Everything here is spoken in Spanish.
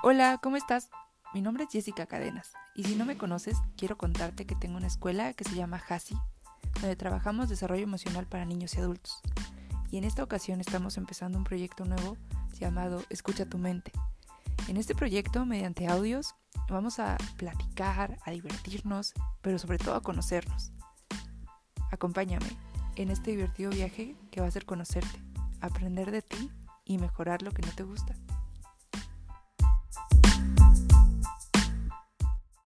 Hola, ¿cómo estás? Mi nombre es Jessica Cadenas y si no me conoces, quiero contarte que tengo una escuela que se llama HASI, donde trabajamos desarrollo emocional para niños y adultos. Y en esta ocasión estamos empezando un proyecto nuevo llamado Escucha tu mente. En este proyecto, mediante audios, vamos a platicar, a divertirnos, pero sobre todo a conocernos. Acompáñame en este divertido viaje que va a ser conocerte, aprender de ti y mejorar lo que no te gusta.